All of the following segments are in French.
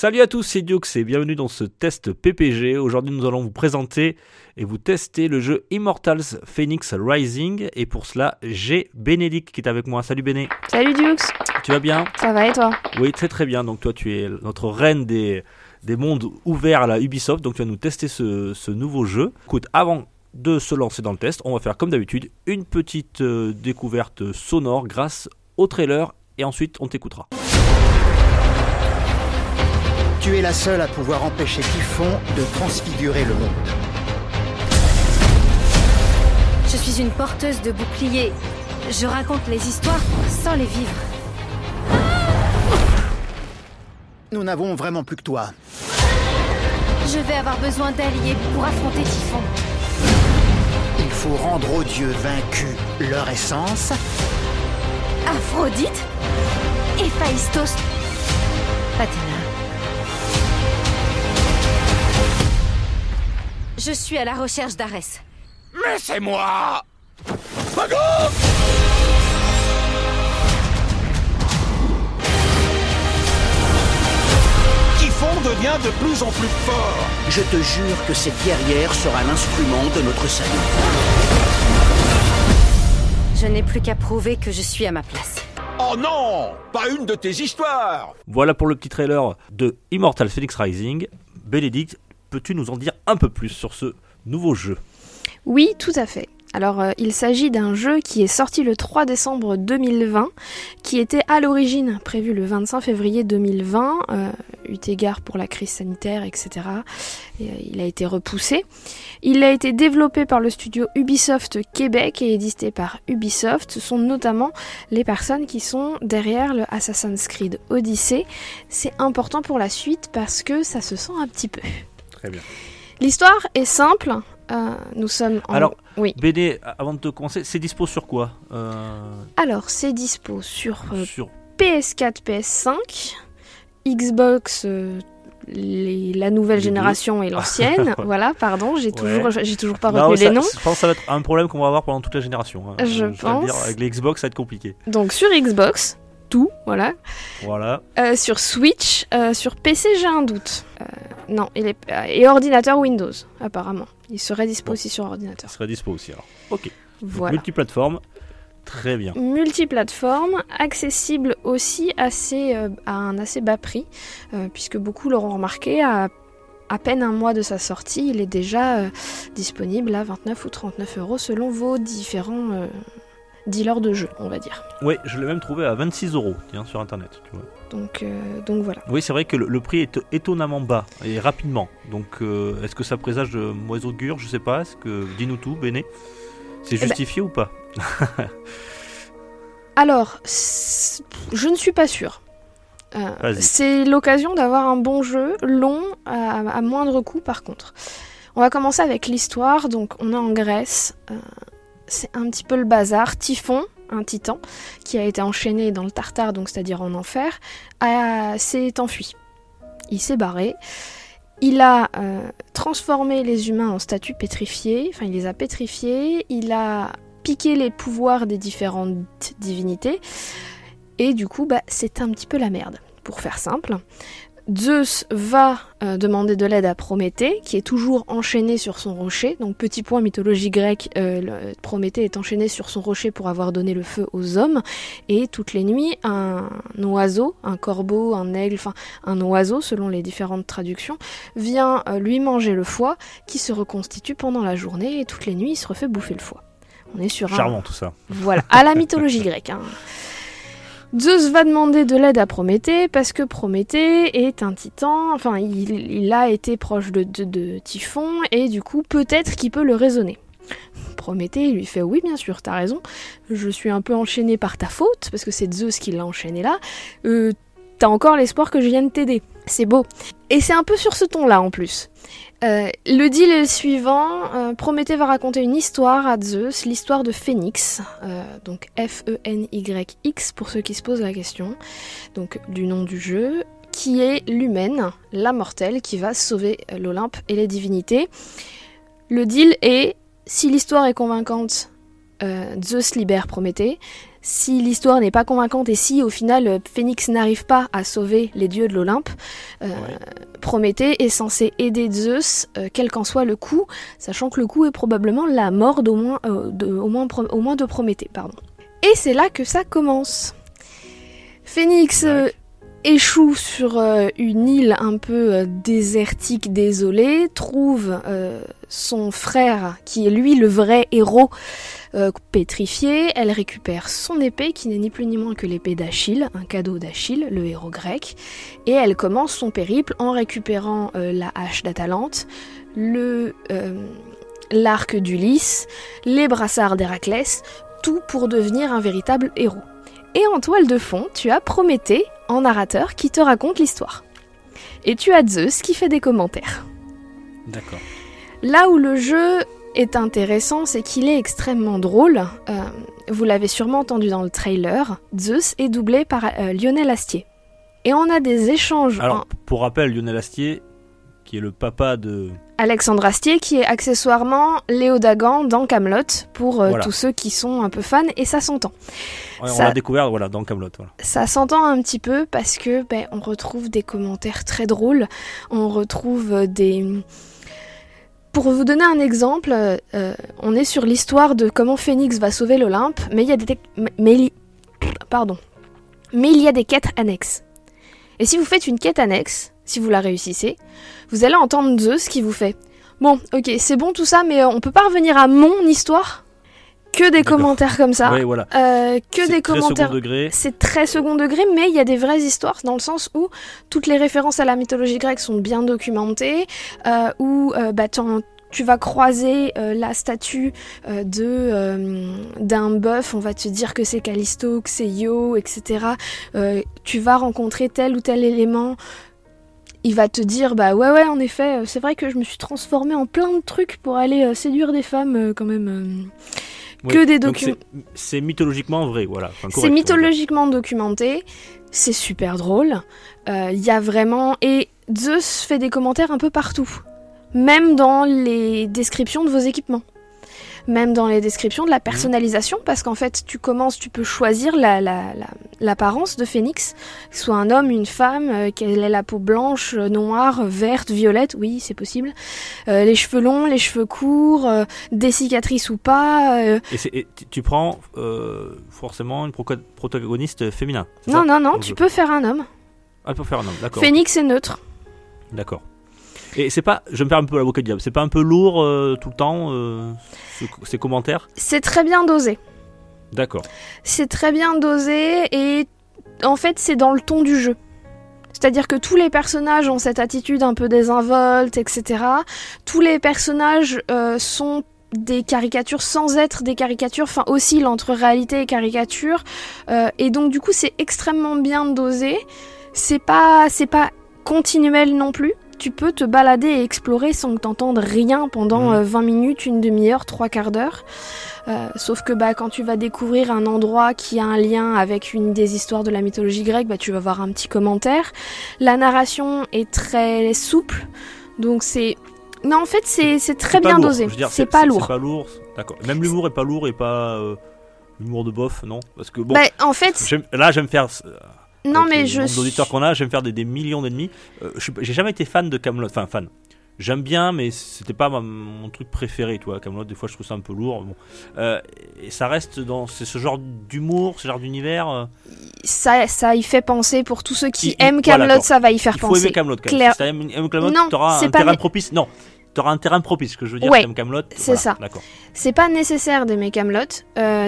Salut à tous, c'est Diox et bienvenue dans ce test PPG. Aujourd'hui, nous allons vous présenter et vous tester le jeu Immortals Phoenix Rising. Et pour cela, j'ai Bénédicte qui est avec moi. Salut Béné, Salut Dux, tu vas bien? Ça va et toi? Oui, très très bien. Donc toi, tu es notre reine des, des mondes ouverts à la Ubisoft. Donc tu vas nous tester ce, ce nouveau jeu. Écoute, avant de se lancer dans le test, on va faire comme d'habitude une petite euh, découverte sonore grâce au trailer et ensuite on t'écoutera. Tu es la seule à pouvoir empêcher Typhon de transfigurer le monde. Je suis une porteuse de boucliers. Je raconte les histoires sans les vivre. Nous n'avons vraiment plus que toi. Je vais avoir besoin d'alliés pour affronter Typhon. Il faut rendre aux dieux vaincus leur essence. Aphrodite Héphaïstos Athéna. Je suis à la recherche d'Arès. Mais c'est moi Typhon devient de plus en plus fort. Je te jure que cette guerrière sera l'instrument de notre salut. Je n'ai plus qu'à prouver que je suis à ma place. Oh non Pas une de tes histoires Voilà pour le petit trailer de Immortal Phoenix Rising. Bénédicte, peux-tu nous en dire un peu plus sur ce nouveau jeu Oui, tout à fait. Alors, euh, il s'agit d'un jeu qui est sorti le 3 décembre 2020, qui était à l'origine prévu le 25 février 2020, euh, eu égard pour la crise sanitaire, etc. Et, euh, il a été repoussé. Il a été développé par le studio Ubisoft Québec et édité par Ubisoft. Ce sont notamment les personnes qui sont derrière le Assassin's Creed Odyssey. C'est important pour la suite parce que ça se sent un petit peu. Très bien. L'histoire est simple. Euh, nous sommes en... Alors, oui. BD, avant de te commencer, c'est dispo sur quoi Euh, Alors, c'est dispo sur euh, Sur PS4, PS5, Xbox, les- la nouvelle Les génération et l'ancienne. voilà, pardon, j'ai toujours, j'ai toujours pas retenu les noms. Je pense que ça va être un problème qu'on va avoir pendant toute la génération. hein. Je pense. dire, avec les Xbox, ça va être compliqué. Donc sur Xbox, tout, voilà. Voilà. Euh, sur Switch, euh, sur PC, j'ai un doute. Euh, non, il est et ordinateur Windows, apparemment. Il serait dispo Bon. aussi sur ordinateur. serait dispo aussi alors. Ok. Voilà. Multiplateforme. Très bien. multiplateforme, accessible aussi assez, à un assez bas prix, puisque beaucoup l'auront remarqué, à à peine un mois de sa sortie, il est déjà euh, disponible à 29 ou 39 euros selon vos différents euh, dealers de jeux, on va dire. Oui, je l'ai même trouvé à 26 euros tiens, sur internet. Tu vois. Donc, euh, donc voilà. Oui, c'est vrai que le, le prix est étonnamment bas et rapidement. Donc, euh, est-ce que ça présage de mauvais augure? Je sais pas. Est-ce que dis-nous tout, Béné C'est ben- justifié ou pas? Alors, je ne suis pas sûre. Euh, c'est l'occasion d'avoir un bon jeu, long, à, à moindre coût par contre. On va commencer avec l'histoire. Donc, on est en Grèce. Euh, c'est un petit peu le bazar. Typhon, un titan, qui a été enchaîné dans le Tartare, donc c'est-à-dire en enfer, s'est enfui. Il s'est barré. Il a euh, transformé les humains en statues pétrifiées, enfin il les a pétrifiés, il a piqué les pouvoirs des différentes divinités, et du coup bah, c'est un petit peu la merde, pour faire simple. Zeus va euh, demander de l'aide à Prométhée, qui est toujours enchaîné sur son rocher. Donc petit point mythologie grecque, euh, le- Prométhée est enchaîné sur son rocher pour avoir donné le feu aux hommes. Et toutes les nuits, un oiseau, un corbeau, un aigle, enfin un oiseau selon les différentes traductions, vient euh, lui manger le foie, qui se reconstitue pendant la journée. Et toutes les nuits, il se refait bouffer le foie. On est sur un, Charmant tout ça. voilà, à la mythologie grecque. hein. Zeus va demander de l'aide à Prométhée parce que Prométhée est un titan, enfin il, a été proche de, de- de Typhon et du coup peut-être qu'il peut le raisonner. Prométhée lui fait oui bien sûr t'as raison, je suis un peu enchaîné par ta faute parce que c'est Zeus qui l'a enchaîné là, Euh, t'as encore l'espoir que je vienne t'aider, c'est beau. Et c'est un peu sur ce ton là en plus. Euh, le deal est le suivant. Euh, Prométhée va raconter une histoire à Zeus, l'histoire de Phénix, euh, donc F-E-N-Y-X pour ceux qui se posent la question, donc du nom du jeu, qui est l'humaine, la mortelle, qui va sauver l'Olympe et les divinités. Le deal est, si l'histoire est convaincante, Zeus libère Prométhée. Si l'histoire n'est pas convaincante et si au final euh, Phénix n'arrive pas à sauver les dieux de l'Olympe, euh, Ouais. Prométhée est censé aider Zeus, euh, quel qu'en soit le coup, sachant que le coup est probablement la mort d'au moins, euh, de, au moins, Pro- au moins de Prométhée. Pardon. Et c'est là que ça commence. Phénix échoue sur euh, une île un peu euh, désertique, désolée, trouve euh, son frère, qui est lui le vrai héros, pétrifié. Elle récupère son épée, qui n'est ni plus ni moins que l'épée d'Achille, un cadeau d'Achille, le héros grec. Et elle commence son périple en récupérant la hache d'Atalante, le l'arc d'Ulysse, les brassards d'Héraclès, tout pour devenir un véritable héros. Et en toile de fond, tu as Prométhée en narrateur qui te raconte l'histoire. Et tu as Zeus qui fait des commentaires. D'accord. Là où le jeu est intéressant, c'est qu'il est extrêmement drôle. Euh, vous l'avez sûrement entendu dans le trailer, Zeus est doublé par euh, Lionel Astier. Et on a des échanges Alors, en- pour rappel, Lionel Astier, qui est le papa de. Alexandre Astier qui est accessoirement Léo Dagan dans Camelot pour euh, Voilà. tous ceux qui sont un peu fans et ça s'entend. Ouais, On l'a découvert voilà, dans Camelot. Voilà. Ça s'entend un petit peu parce que ben, on retrouve des commentaires très drôles, on retrouve euh, des pour vous donner un exemple, euh, on est sur l'histoire de comment Phénix va sauver l'Olympe, mais il y a des mais pardon. Mais il y a des quêtes annexes. Et si vous faites une quête annexe, si vous la réussissez, vous allez entendre Zeus qui vous fait Bon, ok, c'est bon tout ça, mais euh, on peut pas revenir à mon histoire? Que des commentaires comme ça. Ouais, voilà. Euh, que C'est des très commentaires second degré. c'est très second degré, mais il y a des vraies histoires dans le sens où toutes les références à la mythologie grecque sont bien documentées, euh, où euh, bah, tu vas croiser la statue de d'un bœuf, on va te dire que c'est Callisto, que c'est Io, etc. Tu vas rencontrer tel ou tel élément. Il va te dire bah ouais ouais en effet euh, c'est vrai que je me suis transformée en plein de trucs pour aller euh, séduire des femmes euh, quand même. euh. Ouais. Que des documents. c'est- mythologiquement vrai, voilà. Enfin, C'est mythologiquement documenté, c'est super drôle. Il y a vraiment. Et Zeus fait des commentaires un peu partout. Même dans les descriptions de vos équipements. Même dans les descriptions de la personnalisation, parce qu'en fait, tu commences, tu peux choisir la- la- la- l'apparence de ce soit un homme, une femme, euh, qu'elle ait la peau blanche, euh, noire, verte, violette, oui, c'est possible. Euh, les cheveux longs, les cheveux courts, euh, des cicatrices ou pas. euh, Et, tu- tu prends forcément une protagoniste féminin. Non, non, non, tu peux faire un homme. Ah, pour faire un homme, d'accord. Phénix est neutre. D'accord. Et c'est pas, je me perds un peu l'avocat du diable, c'est pas un peu lourd euh, tout le temps euh, ce- ces commentaires? C'est très bien dosé. D'accord. C'est très bien dosé et en fait c'est dans le ton du jeu. C'est-à-dire que tous les personnages ont cette attitude un peu désinvolte, etc. Tous les personnages euh, sont des caricatures sans être des caricatures, enfin oscillent entre réalité et caricature. Euh, et donc du coup c'est extrêmement bien dosé. C'est pas, c'est pas continuel non plus. Tu peux te balader et explorer sans que t'entendes rien pendant euh, 20 minutes, une demi-heure, trois quarts d'heure. Euh, sauf que bah, quand tu vas découvrir un endroit qui a un lien avec une des histoires de la mythologie grecque, bah, tu vas voir un petit commentaire. La narration est très souple, donc c'est... Non, en fait, c'est très bien lourd, dosé. C'est pas lourd. C'est pas lourd, d'accord. Même l'humour est pas lourd et pas euh, l'humour de bof, non? Parce que bon, Bah, en fait, là j'aime faire. Non mais je... nombre d'auditeurs qu'on a, j'aime faire des, des millions d'ennemis. Euh, J'ai jamais été fan de Camelot, enfin fan. J'aime bien, mais c'était pas ma- mon truc préféré, toi. Camelot, des fois, je trouve ça un peu lourd. Bon. Euh, et ça reste dans c'est ce genre d'humour, ce genre d'univers. euh, ça, ça y fait penser pour tous ceux qui Il- aiment Camelot, ça va y faire Il faut penser. aimer Camelot. quand même. Si t'aimes aimes Camelot, Non, t'auras un pas terrain propice. Non, t'auras un terrain propice. Ce que je veux dire, Ouais, Camelot. c'est ça. D'accord. C'est pas nécessaire d'aimer Camelot.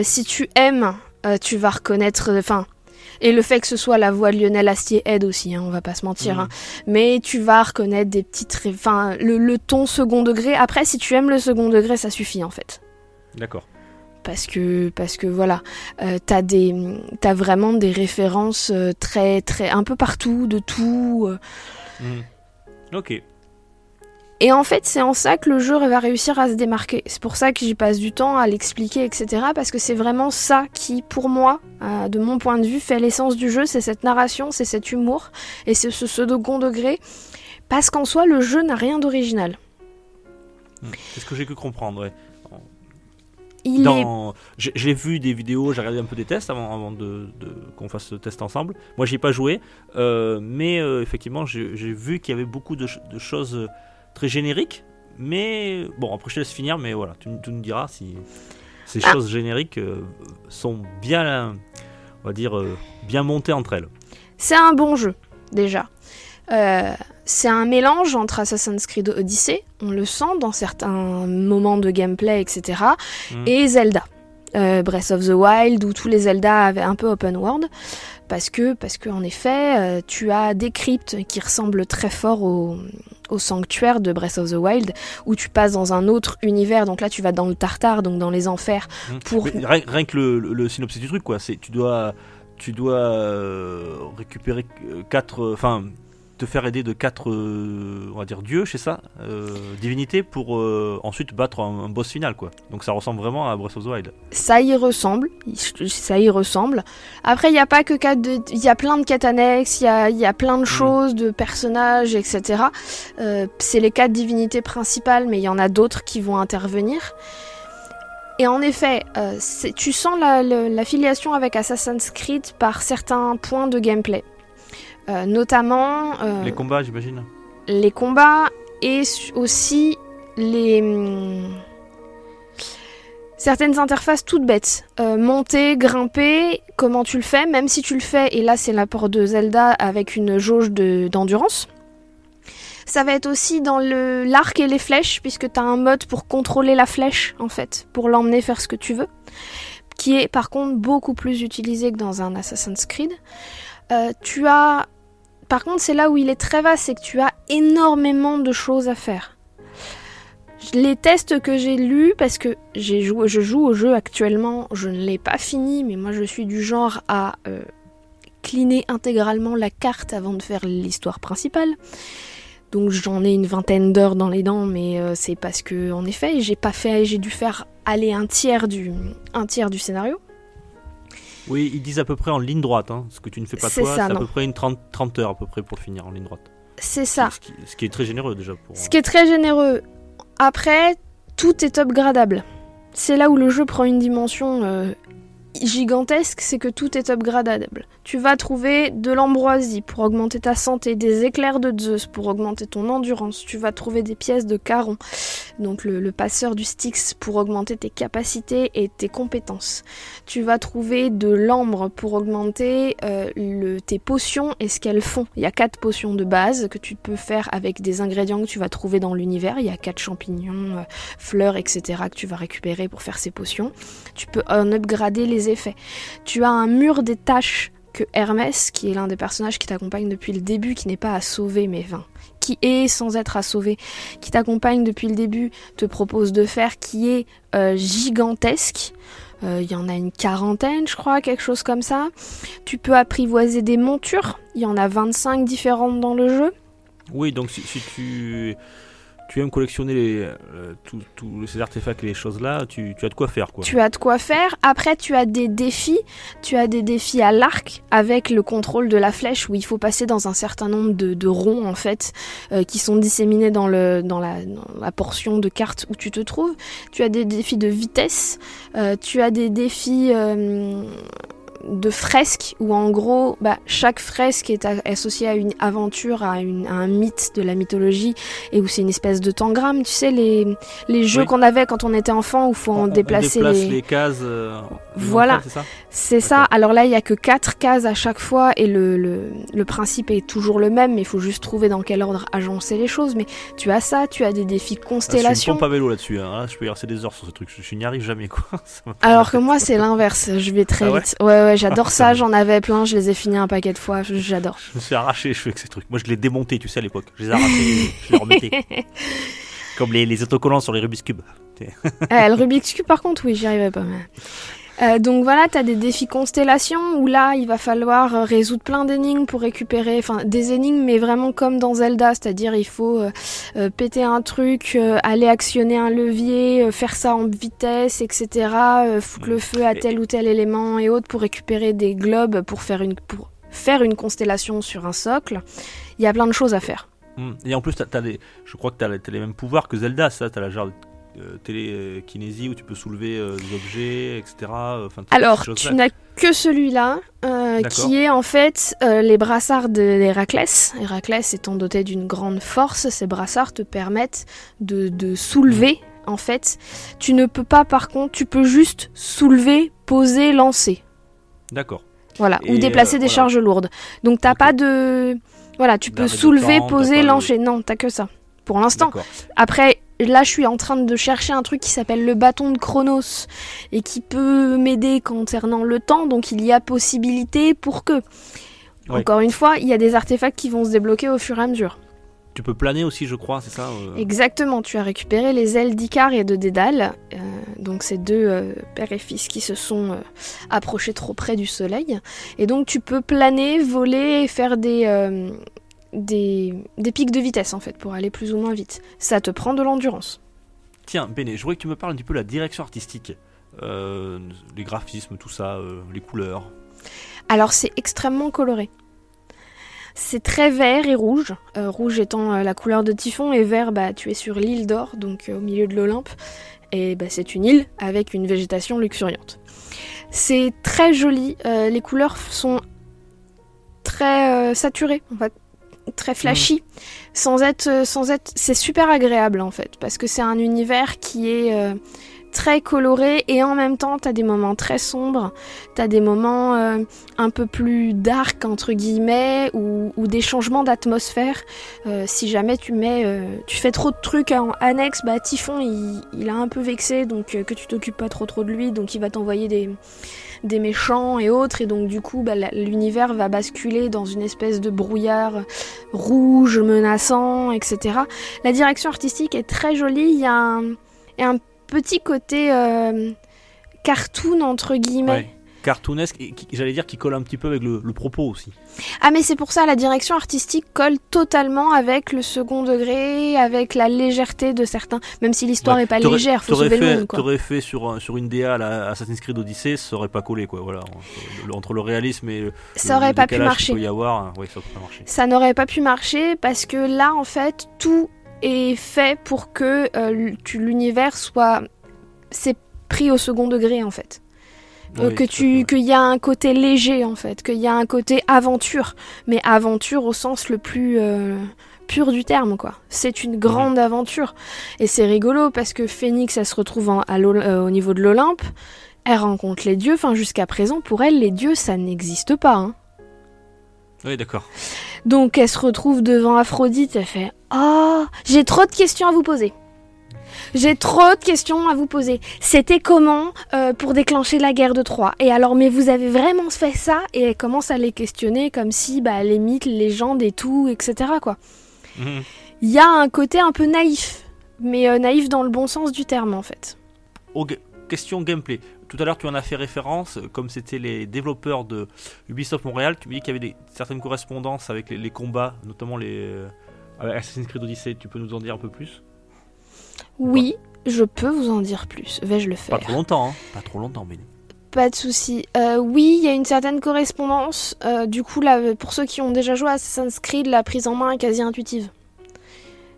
Si tu aimes, tu vas reconnaître. Enfin, et le fait que ce soit la voix de Lionel Astier aide aussi. Hein, on va pas se mentir. Hein. Mais tu vas reconnaître des petites. Enfin, le, le ton second degré. Après, si tu aimes le second degré, ça suffit en fait. D'accord. Parce que, parce que voilà, euh, t'as des, t'as vraiment des références euh, très, très, un peu partout, de tout. euh. Mhm. Ok. Et en fait, c'est en ça que le jeu va réussir à se démarquer. C'est pour ça que j'y passe du temps à l'expliquer, etc. Parce que c'est vraiment ça qui, pour moi, euh, de mon point de vue, fait l'essence du jeu. C'est cette narration, c'est cet humour et c'est ce second degré. Parce qu'en soi, le jeu n'a rien d'original. C'est ce que j'ai pu comprendre, ouais. Il est Dans... J'ai j'ai vu des vidéos, j'ai regardé un peu des tests avant, avant de, de- qu'on fasse ce test ensemble. Moi, j'y ai pas joué, euh, mais euh, effectivement, j'ai j'ai vu qu'il y avait beaucoup de, ch- de choses très génériques. Mais bon, après, je te laisse finir, mais voilà, tu, tu nous diras si ces Ah. choses génériques euh, sont bien, on va dire, euh, bien montées entre elles. C'est un bon jeu, déjà. Euh, c'est un mélange entre Assassin's Creed Odyssey, on le sent dans certains moments de gameplay, etc., Mhm. et Zelda. Breath of the Wild, où tous les Zelda avaient un peu open world, parce que, parce que en effet, euh, tu as des cryptes qui ressemblent très fort au, au sanctuaire de Breath of the Wild, où tu passes dans un autre univers, donc là tu vas dans le Tartare, donc dans les enfers, Mhm. pour Mais rien, rien que le, le- le synopsis du truc, quoi, c'est tu dois, tu dois euh, récupérer euh, quatre, enfin, te faire aider de quatre, euh, on va dire dieux, c'est ça, euh, divinités, pour euh, ensuite battre un, un boss final, quoi. Donc ça ressemble vraiment à Breath of the Wild. ça y ressemble, ça y ressemble. Après, il n'y a pas que quatre. Il y a plein de quêtes annexes, il y a, il y a plein de choses, de personnages, etc. Euh, c'est les quatre divinités principales, mais il y en a d'autres qui vont intervenir. Et en effet, tu sens la, la filiation avec Assassin's Creed par certains points de gameplay. Euh, notamment euh, Les combats, j'imagine. les combats et aussi les hum, certaines interfaces toutes bêtes. Euh, monter, grimper, comment tu le fais, même si tu le fais, et là c'est l'apport de Zelda avec une jauge de- d'endurance. Ça va être aussi dans le l'arc et les flèches, puisque tu as un mode pour contrôler la flèche, en fait, pour l'emmener faire ce que tu veux, qui est par contre beaucoup plus utilisé que dans un Assassin's Creed. Euh, tu as par contre, c'est là où il est très vaste, c'est que tu as énormément de choses à faire. Les tests que j'ai lus, parce que je joue au jeu actuellement, je ne l'ai pas fini, mais moi je suis du genre à euh, cleaner intégralement la carte avant de faire l'histoire principale. Donc j'en ai une vingtaine d'heures dans les dents, mais euh, c'est parce que en effet j'ai dû faire aller un tiers du scénario. Oui, ils disent à peu près en ligne droite. Hein. Ce que tu ne fais pas C'est toi, c'est à peu près une 30, 30 heures à peu près pour finir en ligne droite. C'est ça. Ce qui, ce qui est très généreux déjà pour. Ce qui est très généreux. Après, tout est upgradable. C'est là où le jeu prend une dimension euh, gigantesque, c'est que tout est upgradable. Tu vas trouver de l'ambroisie pour augmenter ta santé, des éclairs de Zeus pour augmenter ton endurance, tu vas trouver des pièces de Charon, donc le, passeur du Styx pour augmenter tes capacités et tes compétences. Tu vas trouver de l'ambre pour augmenter euh, tes potions et ce qu'elles font. Il y a quatre potions de base que tu peux faire avec des ingrédients que tu vas trouver dans l'univers. Il y a quatre champignons, euh, fleurs, etc. que tu vas récupérer pour faire ces potions. Tu peux en upgrader les effets. Tu as un mur des tâches que Hermès, qui est l'un des personnages qui t'accompagne depuis le début, qui n'est pas à sauver, mais enfin, qui est sans être à sauver, qui t'accompagne depuis le début, te propose de faire, qui est euh, gigantesque. Euh, Il y en a une quarantaine, je crois, quelque chose comme ça. Tu peux apprivoiser des montures. Il y en a 25 différentes dans le jeu. Oui, donc si tu, tu aimes collectionner les, euh, ces artefacts et les choses là, tu, as de quoi faire quoi. Tu as de quoi faire. Après, tu as des défis. Tu as des défis à l'arc avec le contrôle de la flèche où il faut passer dans un certain nombre de, ronds en fait euh, qui sont disséminés dans, la, portion de carte où tu te trouves. Tu as des défis de vitesse. Euh, tu as des défis de fresques où en gros bah, chaque fresque est associée à une aventure, à, une- à un mythe de la mythologie et où c'est une espèce de tangram. Tu sais les, les jeux Oui. qu'on avait quand on était enfant où il faut On- en on- on déplacer déplace les... les, cases. euh, Voilà. c'est ça. Alors là, il y a que quatre cases à chaque fois et le, le, le principe est toujours le même, mais il faut juste trouver dans quel ordre agencer les choses. Mais tu as ça, tu as des défis Ah, Je suis à vélo là-dessus. hein. Là, je peux y rester des heures sur ce truc. Je, je n'y arrive jamais quoi. Alors que moi, c'est l'inverse. Je vais très Ah ouais vite. Ouais, ouais, j'adore Ah, ça. J'en avais plein. Je les ai finis un paquet de fois. J'adore. Je me suis arraché les cheveux avec ces trucs. Moi, je les démontais, tu sais, à l'époque. Je les arrachais, je les remettais. Comme les, les autocollants sur les Rubik's Cube. Eh, le Rubik's Cube, par contre, oui, j'y arrivais pas. Mais... Euh, donc voilà, tu as des défis constellation où là, il va falloir euh, résoudre plein d'énigmes pour récupérer, enfin des énigmes, mais vraiment comme dans Zelda, c'est-à-dire il faut euh, péter un truc, euh, aller actionner un levier, faire ça en vitesse, etc. foutre le feu à tel ou tel élément et autres pour récupérer des globes pour faire une, pour faire une constellation sur un socle. Il y a plein de choses à faire. Hmm. Et en plus, t'as, t'as des, je crois que tu as, les mêmes pouvoirs que Zelda, ça. Tu as la genre télékinésie où tu peux soulever euh, des objets, etc. euh, Enfin, Alors, tu n'as que celui-là, euh, qui est en fait euh, les brassards d'Héraclès. Héraclès étant doté d'une grande force, ces brassards te permettent de, de soulever, en fait. Tu ne peux pas, par contre, tu peux juste soulever, poser, lancer. D'accord. Voilà, Et, ou déplacer euh, des voilà. charges lourdes. Donc, t'as Ok. pas de... Voilà, tu peux soulever, temps, poser, pas de- lancer. Non, t'as que ça. Pour l'instant. Après, là, je suis en train de chercher un truc qui s'appelle le bâton de Chronos et qui peut m'aider concernant le temps. Donc, il y a possibilité pour que. Ouais. Encore une fois, il y a des artefacts qui vont se débloquer au fur et à mesure. Tu peux planer aussi, je crois, c'est ça euh, Exactement, tu as récupéré les ailes d'Icar et de Dédale, euh, donc ces deux euh, pères et fils qui se sont euh, approchés trop près du soleil. Et donc tu peux planer, voler et faire des, des, des pics de vitesse en fait pour aller plus ou moins vite. Ça te prend de l'endurance. Tiens, Béné, je voudrais que tu me parles un petit peu de la direction artistique. Euh, les graphismes, tout ça, euh, les couleurs. Alors c'est extrêmement coloré. C'est très vert et rouge, euh, rouge étant la couleur de Typhon et vert, bah, tu es sur l'île d'Or, donc au milieu de l'Olympe, et bah, c'est une île avec une végétation luxuriante. C'est très joli, les couleurs sont très saturées, en fait, très flashy, sans être, euh, sans être, c'est super agréable en fait, parce que c'est un univers qui est euh, très coloré et en même temps t'as des moments très sombres, t'as des moments euh, un peu plus dark entre guillemets ou, des changements d'atmosphère. Si jamais tu mets, tu fais trop de trucs en annexe, bah Typhon il, il a un peu vexé donc que tu t'occupes pas trop trop de lui, donc il va t'envoyer des des méchants et autres et donc du coup bah, l'univers va basculer dans une espèce de brouillard rouge menaçant etc. La direction artistique est très jolie, il y a un, petit côté euh, cartoon entre guillemets. Cartoonesque, et j'allais dire qui colle un petit peu avec le, le propos aussi. Ah mais c'est pour ça la direction artistique colle totalement avec le second degré, avec la légèreté de certains, même si l'histoire Ouais. est pas légère, faut sauver le fait, monde quoi. T'aurais fait sur, sur une DA la Assassin's Creed Odyssey, ça aurait pas collé quoi. Voilà, entre le, le réalisme et le, Ça le- aurait le pas pu marcher. y avoir, hein, ouais, ça n'aurait pas pu marcher parce que là en fait tout est fait pour que euh, l'univers soit c'est pris au second degré en fait. Euh, Oui, que tu qu'il y a un côté léger en fait, qu'il y a un côté aventure, mais aventure au sens le plus euh, pur du terme quoi. C'est une grande aventure et c'est rigolo parce que Phoenix elle se retrouve en- à l'Ol- euh, au niveau de l'Olympe, elle rencontre les dieux. Enfin jusqu'à présent pour elle les dieux ça n'existe pas. hein. Oui, d'accord. Donc elle se retrouve devant Aphrodite, elle fait Ah, j'ai trop de questions à vous poser. J'ai trop de questions à vous poser. C'était comment euh, pour déclencher la guerre de Troie? Et alors, mais vous avez vraiment fait ça? Et elle commence à les questionner comme si bah, les mythes, les légendes et tout, etc. quoi. Mhm. Il y a un côté un peu naïf, mais euh, naïf dans le bon sens du terme en fait. Question gameplay. Tout à l'heure, tu en as fait référence, euh, comme c'était les développeurs de Ubisoft Montréal, tu me dis qu'il y avait des, certaines correspondances avec les, les combats, notamment les euh, Assassin's Creed Odyssey. Tu peux nous en dire un peu plus? Oui, je peux vous en dire plus. Vais-je le faire Pas trop longtemps, hein. Pas trop longtemps, Benny. Pas de souci. Euh, oui, il y a une certaine correspondance. Euh, du coup, là, pour ceux qui ont déjà joué à Assassin's Creed, la prise en main est quasi intuitive.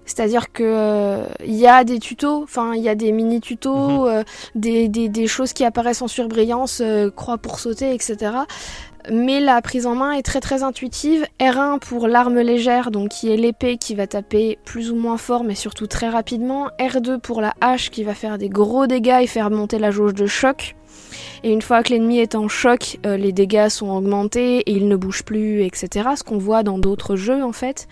C'est-à-dire que euh, il y a des tutos, enfin il y a des mini tutos, euh, des, des, des choses qui apparaissent en surbrillance, euh, croix pour sauter, etc. Mais la prise en main est très très intuitive. R1 pour l'arme légère, donc qui est l'épée qui va taper plus ou moins fort, mais surtout très rapidement. R2 pour la hache qui va faire des gros dégâts et faire monter la jauge de choc. Et une fois que l'ennemi est en choc, euh, les dégâts sont augmentés et il ne bouge plus, etc. Ce qu'on voit dans d'autres jeux en fait.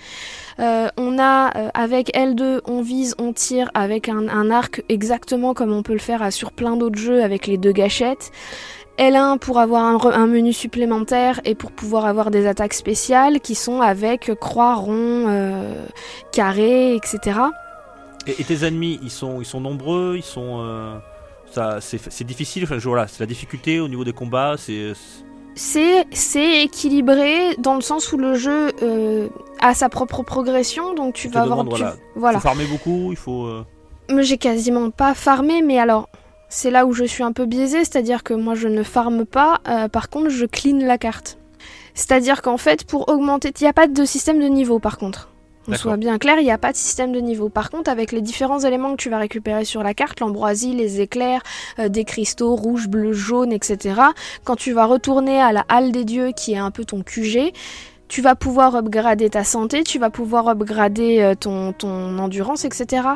Euh, on a euh, avec L2, on vise, on tire avec un, arc exactement comme on peut le faire sur plein d'autres jeux avec les deux gâchettes. L1 pour avoir un, menu supplémentaire et pour pouvoir avoir des attaques spéciales qui sont avec croix, rond, euh, carré, etc. Et, et tes ennemis, ils sont, ils sont nombreux, ils sont, euh, Ça, c'est difficile. Enfin, je- voilà, c'est la difficulté au niveau des combats. C'est C'est équilibré dans le sens où le jeu euh, a sa propre progression, donc tu vas avoir demande, tu- voilà. voilà. faut farmer beaucoup. Il faut. euh, Mais J'ai quasiment pas farmé, mais alors c'est là où je suis un peu biaisée, c'est-à-dire que moi je ne farme pas, euh, par contre je clean la carte. C'est-à-dire qu'en fait pour augmenter, il n'y a pas de système de niveau par contre. On soit bien clair, il n'y a pas de système de niveau. Par contre, avec les différents éléments que tu vas récupérer sur la carte, l'ambroisie, les éclairs, euh, des cristaux rouges, bleus, jaunes, etc., quand tu vas retourner à la halle des dieux qui est un peu ton QG, tu vas pouvoir upgrader ta santé, tu vas pouvoir upgrader euh, ton, ton endurance, etc.,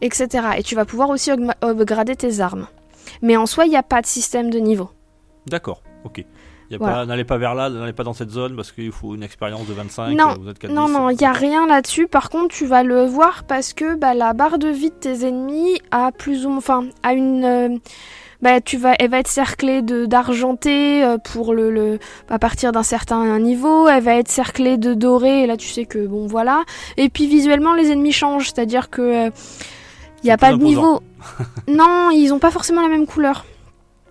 etc. Et tu vas pouvoir aussi upgrader tes armes. Mais en soi, il n'y a pas de système de niveau. D'accord. Ok. Voilà. n'allez pas vers là, n'allez pas dans cette zone parce qu'il faut une expérience de 25. Non, euh, vous êtes 4, Non, 10, non, il n'y a rien là-dessus. Par contre, tu vas le voir parce que bah, la barre de vie de tes ennemis a plus ou moins. Enfin, a une. euh, bah, tu vas, elle va être cerclée de d'argenté euh, pour le, le à partir d'un certain niveau. Elle va être cerclée de doré. Et là, tu sais que bon, voilà. Et puis visuellement, les ennemis changent, c'est-à-dire que il n'y a pas de niveau. non, ils ont pas forcément la même couleur.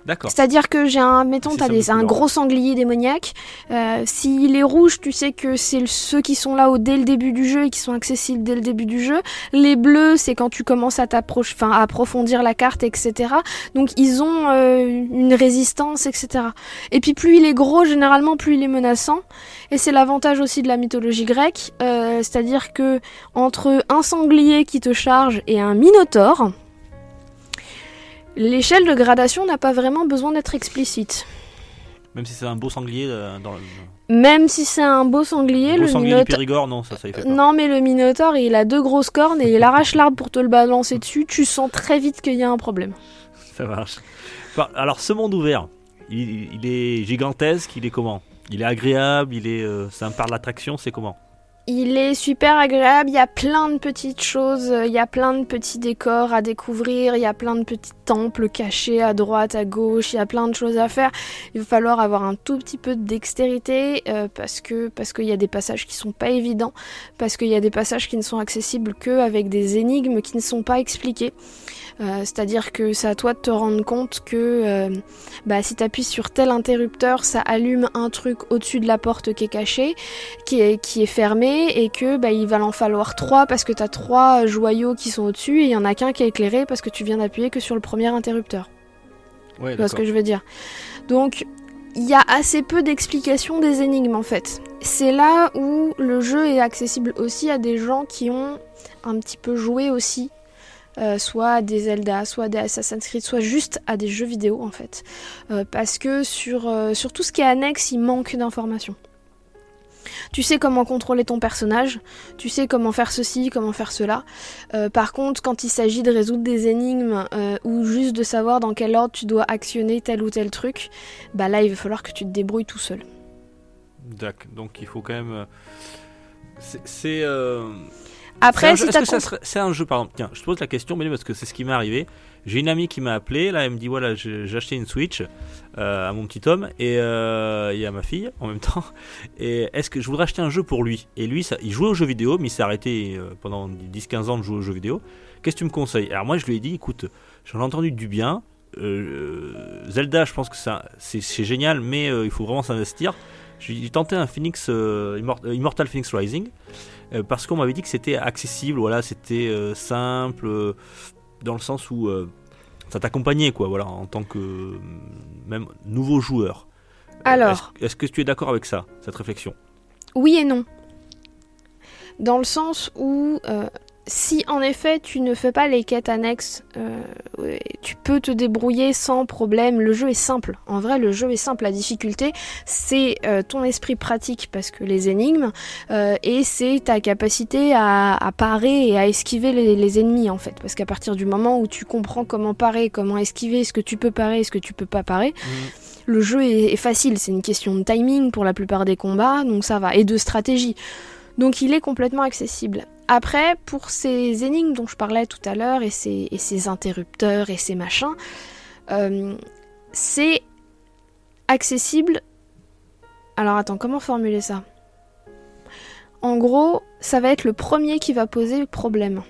D'accord. C'est-à-dire que j'ai un, mettons, C'est t'as des, de un gros sanglier démoniaque. Euh, S'il est rouge, tu sais que c'est ceux qui sont là au, dès le début du jeu et qui sont accessibles dès le début du jeu. Les bleus, c'est quand tu commences à t'approcher, enfin, à approfondir la carte, etc. Donc ils ont euh, une résistance, etc. Et puis plus il est gros, généralement plus il est menaçant. Et c'est l'avantage aussi de la mythologie grecque, euh, c'est-à-dire que entre un sanglier qui te charge et un minotaure. L'échelle de gradation n'a pas vraiment besoin d'être explicite. Même si c'est un beau sanglier euh, dans le. Même si c'est un beau sanglier, beau le sanglier du minotaure. Périgord, non, ça, ça y fait. Non, mais le minotaure, il a deux grosses cornes et il arrache l'arbre pour te le balancer dessus. Tu sens très vite qu'il y a un problème. Ça marche. Alors, ce monde ouvert, il, il est gigantesque, il est comment? Il est agréable, il est. euh, un parc d'attraction, c'est comment? Il est super agréable, il y a plein de petites choses, il y a plein de petits décors à découvrir, il y a plein de petits temples cachés à droite, à gauche, il y a plein de choses à faire. Il va falloir avoir un tout petit peu de dextérité euh, parce que parce qu'il y a des passages qui sont pas évidents, parce qu'il y a des passages qui ne sont accessibles que avec des énigmes qui ne sont pas expliquées. Euh, C'est-à-dire que c'est à toi de te rendre compte que euh, bah, si tu appuies sur tel interrupteur, ça allume un truc au-dessus de la porte qui est cachée qui est, qui est fermé et que bah, il va en falloir trois parce que tu as trois joyaux qui sont au-dessus et il y en a qu'un qui est éclairé parce que tu viens d'appuyer que sur le premier interrupteur. Ouais, Tu vois ce que je veux dire? Donc il y a assez peu d'explications des énigmes en fait. C'est là où le jeu est accessible aussi à des gens qui ont un petit peu joué aussi. Euh, soit à des Zelda, soit à des Assassin's Creed, soit juste à des jeux vidéo en fait. Euh, parce que sur, euh, sur tout ce qui est annexe, il manque d'informations. Tu sais comment contrôler ton personnage, tu sais comment faire ceci, comment faire cela. Par contre, quand il s'agit de résoudre des énigmes ou juste de savoir dans quel ordre tu dois actionner tel ou tel truc, bah là il va falloir que tu te débrouilles tout seul. D'accord, donc il faut quand même. c'est, euh, c'est Après, un si c'est un jeu, par exemple, tiens, je te pose la question, mais parce que c'est ce qui m'est arrivé. J'ai une amie qui m'a appelé, là, elle me dit voilà, j'ai acheté une Switch euh, à mon petit homme et, euh, et à ma fille en même temps. Et est-ce que je voudrais acheter un jeu pour lui? Et lui, ça, il jouait aux jeux vidéo, mais il s'est arrêté euh, pendant 10-15 ans de jouer aux jeux vidéo. Qu'est-ce que tu me conseilles? Alors moi, je lui ai dit écoute, j'en ai entendu du bien. Euh, Zelda, je pense que c'est génial, mais il faut vraiment s'investir. J'ai tenté un Phoenix Immort- Immortal Phoenix Rising euh, parce qu'on m'avait dit que c'était accessible, voilà, c'était euh, simple, euh, dans le sens où ça t'accompagnait, quoi, voilà, en tant que même nouveau joueur. Alors. est-ce est-ce que tu es d'accord avec ça, cette réflexion? Oui et non. Dans le sens où si en effet tu ne fais pas les quêtes annexes, euh, tu peux te débrouiller sans problème. Le jeu est simple. En vrai, le jeu est simple. La difficulté, c'est euh, ton esprit pratique parce que les énigmes euh, et c'est ta capacité à, à parer et à esquiver les, les ennemis en fait. Parce qu'à partir du moment où tu comprends comment parer, comment esquiver, ce que tu peux parer, ce que tu peux pas parer, le jeu est, est facile, c'est une question de timing pour la plupart des combats, donc ça va, et de stratégie. Donc il est complètement accessible. Après, pour ces énigmes dont je parlais tout à l'heure, et ces, et ces interrupteurs et ces machins, euh, c'est accessible. Alors attends, comment formuler ça? En gros, ça va être le premier qui va poser problème.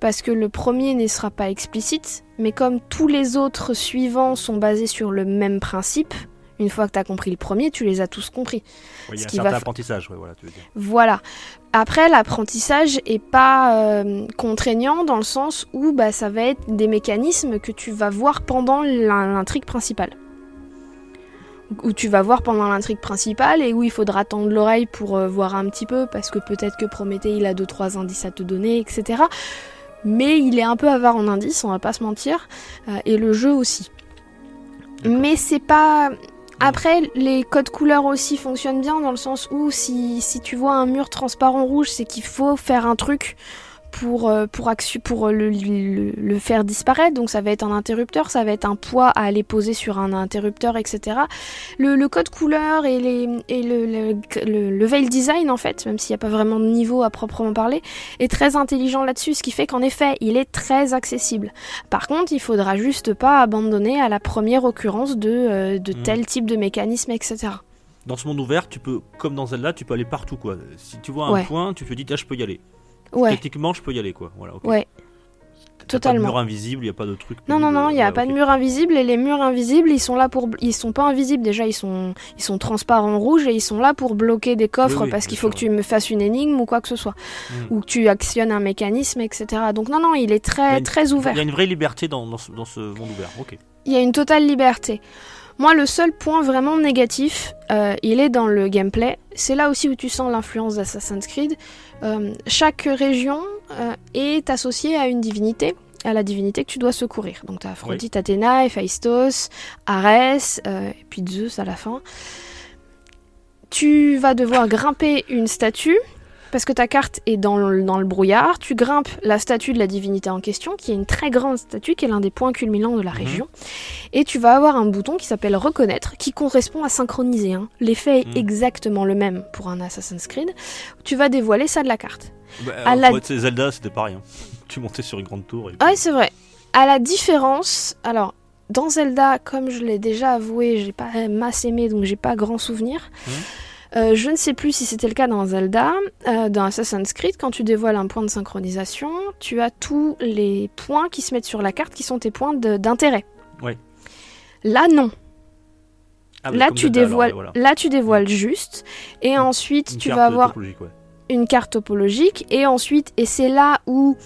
parce que le premier ne sera pas explicite, mais comme tous les autres suivants sont basés sur le même principe, une fois que tu as compris le premier, tu les as tous compris. Oui, il y a Ce un certain va apprentissage, ouais, voilà, tu veux dire. Voilà. Après, l'apprentissage est pas euh, contraignant dans le sens où bah, ça va être des mécanismes que tu vas voir pendant l'in- l'intrigue principale. Où tu vas voir pendant l'intrigue principale et où il faudra tendre l'oreille pour euh, voir un petit peu parce que peut-être que Prométhée il a deux trois indices à te donner, etc. Mais il est un peu avare en indices, on va pas se mentir, euh, et le jeu aussi. Mais c'est pas. Après, les codes couleurs aussi fonctionnent bien dans le sens où si, si tu vois un mur transparent rouge, c'est qu'il faut faire un truc pour, euh, pour, pour le, le- le faire disparaître. Donc ça va être un interrupteur, ça va être un poids à aller poser sur un interrupteur, etc. Le, le code couleur et, les, et le, level design, en fait, même s'il n'y a pas vraiment de niveau à proprement parler, est très intelligent là-dessus, ce qui fait qu'en effet, il est très accessible. Par contre, il faudra juste pas abandonner à la première occurrence de, euh, de Mm. tel type de mécanisme, etc. Dans ce monde ouvert, tu peux, comme dans Zelda, tu peux aller partout, quoi. Si tu vois un Ouais. point, tu te dis, ah, je peux y aller. Ouais, Techniquement, je peux y aller, quoi. Voilà, ouais. Totalement. Pas de mur invisible, il n'y a pas de truc. Non, non, non, il n'y a pas de mur invisible et les murs invisibles, ils sont là pour. Ils sont pas invisibles déjà, ils sont, ils sont transparents rouges et ils sont là pour bloquer des coffres Oui, oui, parce qu'il faut sûr, que tu me fasses une énigme ou quoi que ce soit. Mm. Ou que tu actionnes un mécanisme, etc. Donc, non, non, il est Il a très, une- très ouvert. Il y a une vraie liberté dans, dans, ce, dans ce monde ouvert, ok. Il y a une totale liberté. Moi, le seul point vraiment négatif, euh, il est dans le gameplay. C'est là aussi où tu sens l'influence d'Assassin's Creed. Euh, chaque région euh, est associée à une divinité, à la divinité que tu dois secourir. Donc, tu as Aphrodite, Athéna, Héphaïstos, Arès, euh, et puis Zeus à la fin. Tu vas devoir grimper une statue. Parce que ta carte est dans le, dans le brouillard, tu grimpes la statue de la divinité en question, qui est une très grande statue, qui est l'un des points culminants de la Mhm. région. Et tu vas avoir un bouton qui s'appelle reconnaître, qui correspond à synchroniser. hein. L'effet est Mhm. exactement le même pour un Assassin's Creed. Tu vas dévoiler ça de la carte. Bah, À la- Zelda, c'était pas rien. Tu montais sur une grande tour. Et puis- Ouais, c'est vrai. À la différence, alors dans Zelda, comme je l'ai déjà avoué, j'ai pas masse aimé, donc j'ai pas grand souvenir. Mhm. Euh, je ne sais plus si c'était le cas dans Zelda. Euh, dans Assassin's Creed, quand tu dévoiles un point de synchronisation, tu as tous les points qui se mettent sur la carte qui sont tes points d'intérêt. Ouais. Là, non. Ah, là, tu Zelda, dévoiles, voilà. là, tu dévoiles juste. Et ensuite, Une tu vas avoir ouais. une carte topologique et ensuite et c'est là où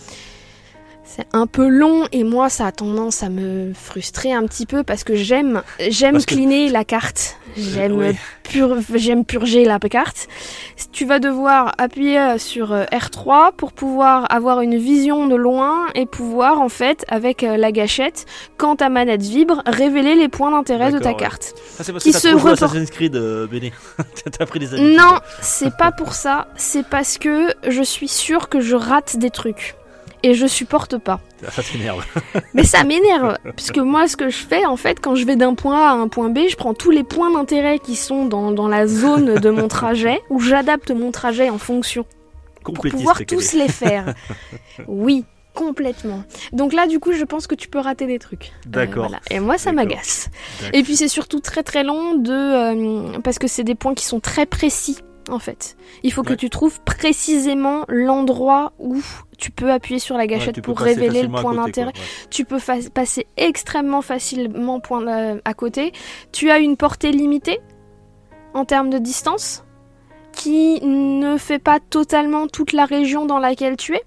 c'est un peu long et moi ça a tendance à me frustrer un petit peu parce que j'aime j'aime que- cleaner la carte j'aime Oui. pur- j'aime purger la carte tu vas devoir appuyer sur euh, R3 pour pouvoir avoir une vision de loin et pouvoir en fait avec euh, la gâchette quand ta manette vibre révéler les points d'intérêt de ta ouais. carte c'est parce qui que se report- Assassin's Creed, euh. T'as pris des habitudes. Non, c'est pas pour ça. C'est parce que je suis sûre que je rate des trucs. Et je supporte pas. Ça t'énerve. Mais ça m'énerve. Puisque moi, ce que je fais, en fait, quand je vais d'un point A à un point B, je prends tous les points d'intérêt qui sont dans, dans la zone de mon trajet, où j'adapte mon trajet en fonction. Pour pouvoir tous les faire. Oui, complètement. Donc là, du coup, je pense que tu peux rater des trucs. Euh, D'accord. voilà. Et moi, ça m'agace. Et puis c'est surtout très très long de euh, parce que c'est des points qui sont très précis en fait. Il faut que tu trouves précisément l'endroit où tu peux appuyer sur la gâchette pour révéler le point d'intérêt. ouais. Tu peux passer extrêmement facilement point euh, à côté. Tu as une portée limitée en termes de distance qui ne fait pas totalement toute la région dans laquelle tu es.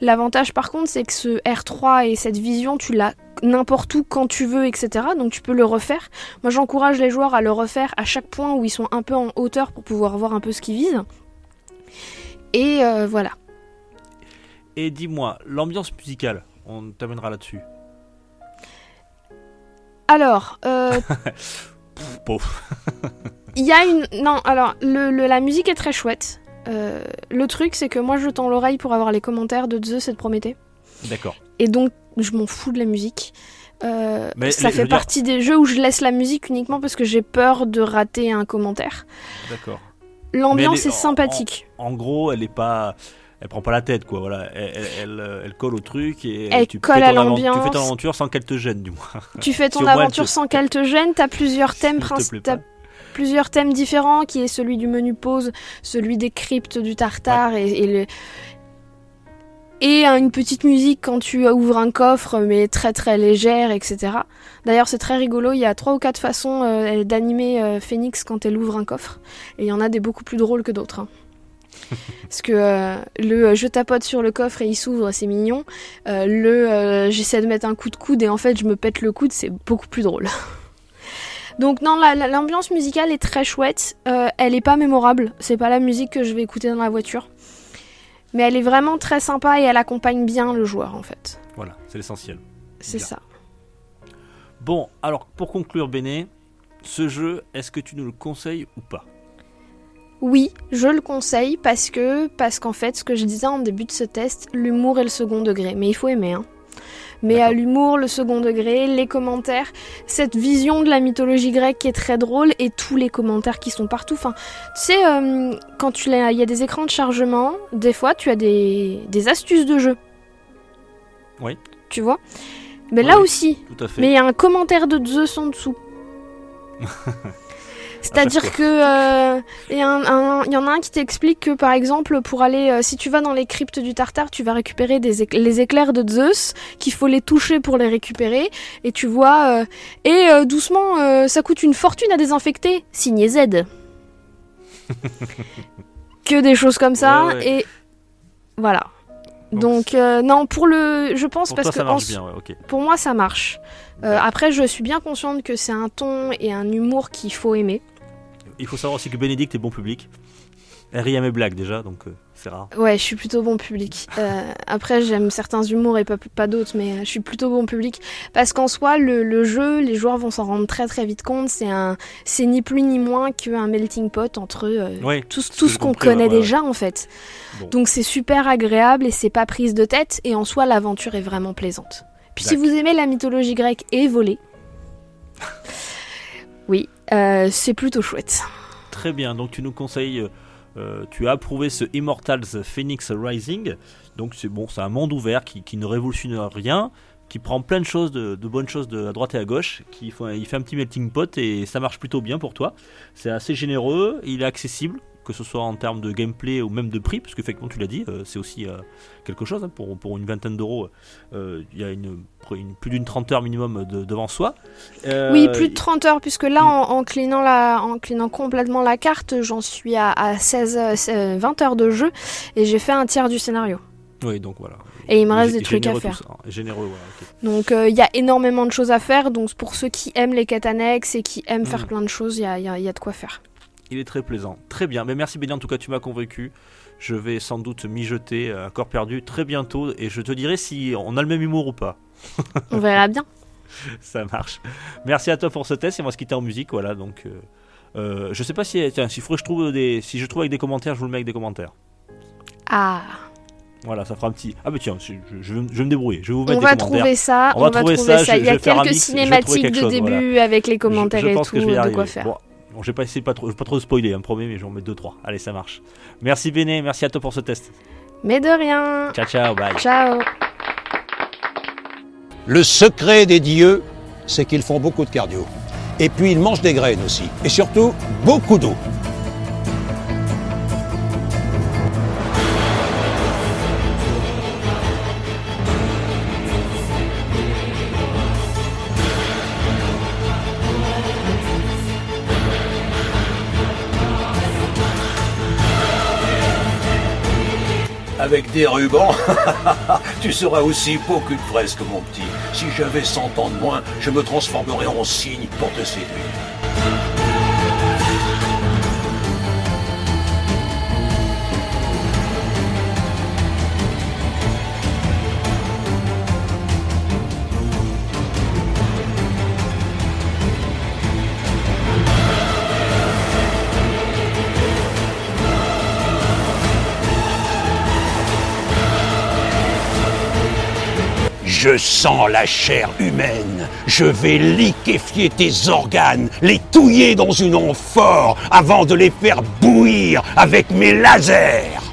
L'avantage par contre c'est que ce R3 et cette vision tu l'as n'importe où quand tu veux etc. Donc tu peux le refaire. Moi j'encourage les joueurs à le refaire à chaque point où ils sont un peu en hauteur pour pouvoir voir un peu ce qu'ils visent. Et euh, voilà. Et dis-moi, l'ambiance musicale, on t'amènera là-dessus. Alors, euh, Il y a une. Non, alors, le, le- la musique est très chouette. Euh, le truc, c'est que moi, je tends l'oreille pour avoir les commentaires de Zeus et de Prométhée. d'accord. Et donc, je m'en fous de la musique. Euh, Mais ça les- je fait dire- partie des jeux où je laisse la musique uniquement parce que j'ai peur de rater un commentaire. D'accord. L'ambiance est les- en- sympathique. En gros, elle est pas. Elle prend pas la tête, quoi. Voilà. Elle, elle, elle, euh, elle colle au truc et Elle tu colle fais à ton avan- Tu fais l'ambiance. ton aventure sans qu'elle te gêne, du moins. Tu fais ton si aventure te- sans qu'elle te gêne, t'as plusieurs thèmes S'il te princi- plaît t'as pas. plusieurs thèmes différents, qui est celui du menu pause, celui des cryptes du Tartare et, et le... et une petite musique quand tu ouvres un coffre, mais très très légère, etc. D'ailleurs, c'est très rigolo. Il y a trois ou quatre façons euh, d'animer euh, Phoenix quand elle ouvre un coffre, et il y en a des beaucoup plus drôles que d'autres. hein. Parce que euh, le euh, je tapote sur le coffre et il s'ouvre, c'est mignon. Euh, le euh, j'essaie de mettre un coup de coude et en fait je me pète le coude, c'est beaucoup plus drôle. Donc non, la- la- l'ambiance musicale est très chouette. Elle est pas mémorable. C'est pas la musique que je vais écouter dans la voiture. Mais elle est vraiment très sympa et elle accompagne bien le joueur en fait. Voilà, c'est l'essentiel. C'est ça. Bon, alors pour conclure, Béné, ce jeu, est-ce que tu nous le conseilles ou pas? Oui, je le conseille parce que parce qu'en fait, ce que je disais en début de ce test, l'humour est le second degré, mais il faut aimer. Hein. Mais à l'humour, le second degré, les commentaires, cette vision de la mythologie grecque qui est très drôle et tous les commentaires qui sont partout. Enfin, tu sais, euh, quand tu il y a des écrans de chargement, des fois tu as des, des astuces de jeu. Oui. Tu vois? Mais Oui, là aussi, Tout à fait. mais il y a un commentaire de Zeus en dessous. C'est-à-dire fois. que euh, il y, en a un qui t'explique que par exemple pour aller euh, si tu vas dans les cryptes du Tartare, tu vas récupérer des les éclairs de Zeus, qu'il faut les toucher pour les récupérer et tu vois euh, et doucement ça coûte une fortune à désinfecter, signé Z. que des choses comme ça Ouais, ouais. et voilà. Donc, euh, non pour le je pense Pour parce toi, que ça marche en- bien, ouais, ok. pour moi, ça marche. Euh, après, je suis bien consciente que c'est un ton et un humour qu'il faut aimer. Il faut savoir aussi que Bénédicte est bon public. Elle rit à mes blagues déjà, donc euh, c'est rare. Ouais, je suis plutôt bon public. Euh, après, j'aime certains humours et pas, pas d'autres, mais euh, je suis plutôt bon public. Parce qu'en soi, le, le jeu, les joueurs vont s'en rendre très très vite compte. C'est un, c'est ni plus ni moins qu'un melting pot entre euh, Ouais, tout, ce tout qu'on connaît ouais, ouais, déjà en fait. Bon. Donc c'est super agréable et c'est pas prise de tête. Et en soi, l'aventure est vraiment plaisante. Puis si vous aimez la mythologie grecque et voler, oui, euh, c'est plutôt chouette. Très bien, donc tu nous conseilles, euh, euh, tu as approuvé ce Immortals Phoenix Rising. Donc c'est bon, c'est un monde ouvert qui, ne révolutionne rien, qui prend plein de choses, de, bonnes choses de à droite et à gauche, qui il fait un petit melting pot et ça marche plutôt bien pour toi. C'est assez généreux, il est accessible, que ce soit en termes de gameplay ou même de prix, parce qu'effectivement tu l'as dit, euh, c'est aussi euh, quelque chose hein, pour, pour une vingtaine d'euros. euh, Il y a une, une- plus d'une trente heures minimum de- devant soi. Oui, plus de 30 heures, puisque là, en, en clinant la, en clinant complètement la carte, j'en suis à, à 16, euh, c'est- 20 heures de jeu et j'ai fait un tiers du scénario. Oui, donc voilà. Et il me reste des trucs à faire. Généreux, voilà. Donc euh, il y a énormément de choses à faire. Donc pour ceux qui aiment les quêtes annexes et qui aiment Mm. faire plein de choses, il y y y a de quoi faire. Il est très plaisant. Très bien. Mais merci Béni, en tout cas, tu m'as convaincu. Je vais sans doute m'y jeter à corps perdu très bientôt et je te dirai si on a le même humour ou pas. On verra bien. Ça marche. Merci à toi pour ce test et on va se quitter en musique. Voilà, donc. euh, euh, je sais pas si. Tiens, que je trouve des. Si je trouve avec des commentaires, je vous le mets avec des commentaires. Ah, Voilà, ça fera un petit. Ah, bah tiens, je, je- je vais me- débrouiller. Je vais vous on mettre va des commentaires. trouver ça. On va trouver ça, je- Il y je a vais faire un quelques mix, trouver cinématiques de chose, début avec les commentaires et tout, que je vais y de quoi faire. Bon, bon, je vais pas essayer de pas trop, pas trop spoiler, hein, promis, mais je vais en mettre 2-3. Allez, ça marche. Merci Béné, merci à toi pour ce test. Mais de rien. Ciao, ciao, bye. Ciao. Le secret des dieux, c'est qu'ils font beaucoup de cardio. Et puis ils mangent des graines aussi. Et surtout, beaucoup d'eau. Avec des rubans, tu seras aussi beau qu'une fresque, mon petit. Si j'avais 100 ans de moins, je me transformerais en cygne pour te séduire. Je sens la chair humaine. Je vais liquéfier tes organes, les touiller dans une amphore avant de les faire bouillir avec mes lasers.